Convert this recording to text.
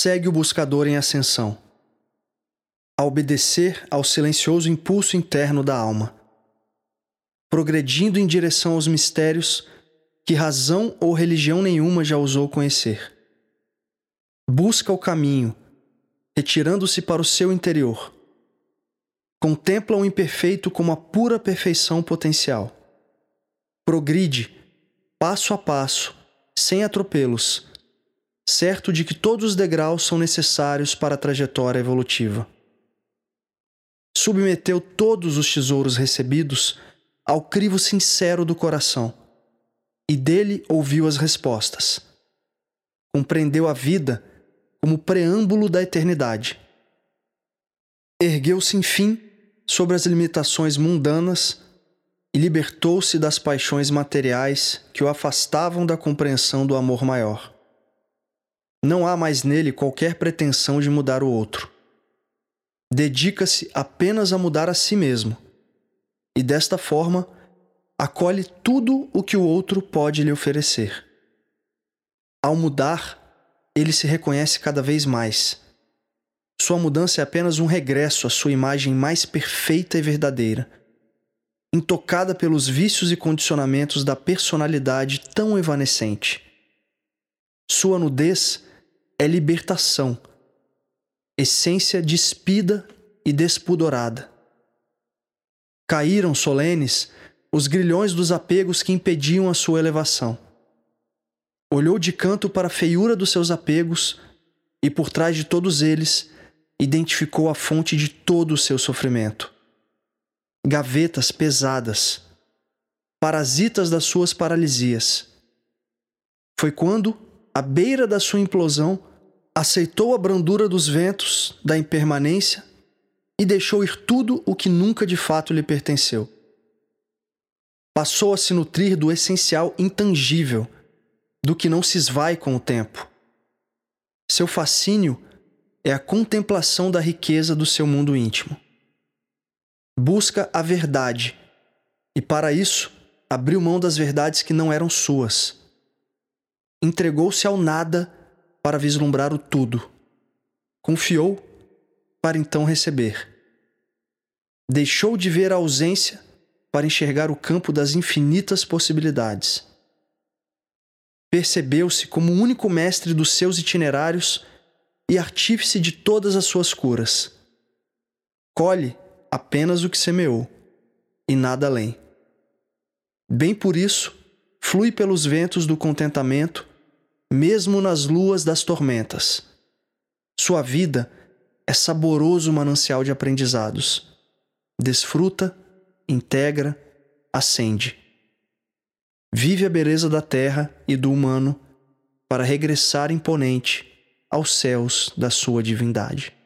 segue o buscador em ascensão, a obedecer ao silencioso impulso interno da alma, progredindo em direção aos mistérios que razão ou religião nenhuma já ousou conhecer. Busca o caminho, retirando-se para o seu interior. Contempla o imperfeito como a pura perfeição potencial. Progride, passo a passo, sem atropelos, certo de que todos os degraus são necessários para a trajetória evolutiva. Submeteu todos os tesouros recebidos ao crivo sincero do coração e dele ouviu as respostas. Compreendeu a vida como preâmbulo da eternidade. Ergueu-se, enfim, sobre as limitações mundanas e libertou-se das paixões materiais que o afastavam da compreensão do amor maior. Não há mais nele qualquer pretensão de mudar o outro. Dedica-se apenas a mudar a si mesmo, e desta forma acolhe tudo o que o outro pode lhe oferecer. Ao mudar, ele se reconhece cada vez mais. Sua mudança é apenas um regresso à sua imagem mais perfeita e verdadeira, intocada pelos vícios e condicionamentos da personalidade tão evanescente. Sua nudez é libertação, essência despida e despudorada. Caíram solenes os grilhões dos apegos que impediam a sua elevação. Olhou de canto para a feiura dos seus apegos e, por trás de todos eles, identificou a fonte de todo o seu sofrimento. Gavetas pesadas, parasitas das suas paralisias. Foi quando, à beira da sua implosão, aceitou a brandura dos ventos, da impermanência e deixou ir tudo o que nunca de fato lhe pertenceu. Passou a se nutrir do essencial intangível, do que não se esvai com o tempo. Seu fascínio é a contemplação da riqueza do seu mundo íntimo. Busca a verdade e, para isso, abriu mão das verdades que não eram suas. Entregou-se ao nada para vislumbrar o tudo. Confiou para então receber. Deixou de ver a ausência para enxergar o campo das infinitas possibilidades. Percebeu-se como o único mestre dos seus itinerários e artífice de todas as suas curas. Colhe apenas o que semeou, e nada além. Bem por isso, flui pelos ventos do contentamento mesmo nas luas das tormentas. Sua vida é saboroso manancial de aprendizados. Desfruta, integra, acende. Vive a beleza da terra e do humano para regressar imponente aos céus da sua divindade.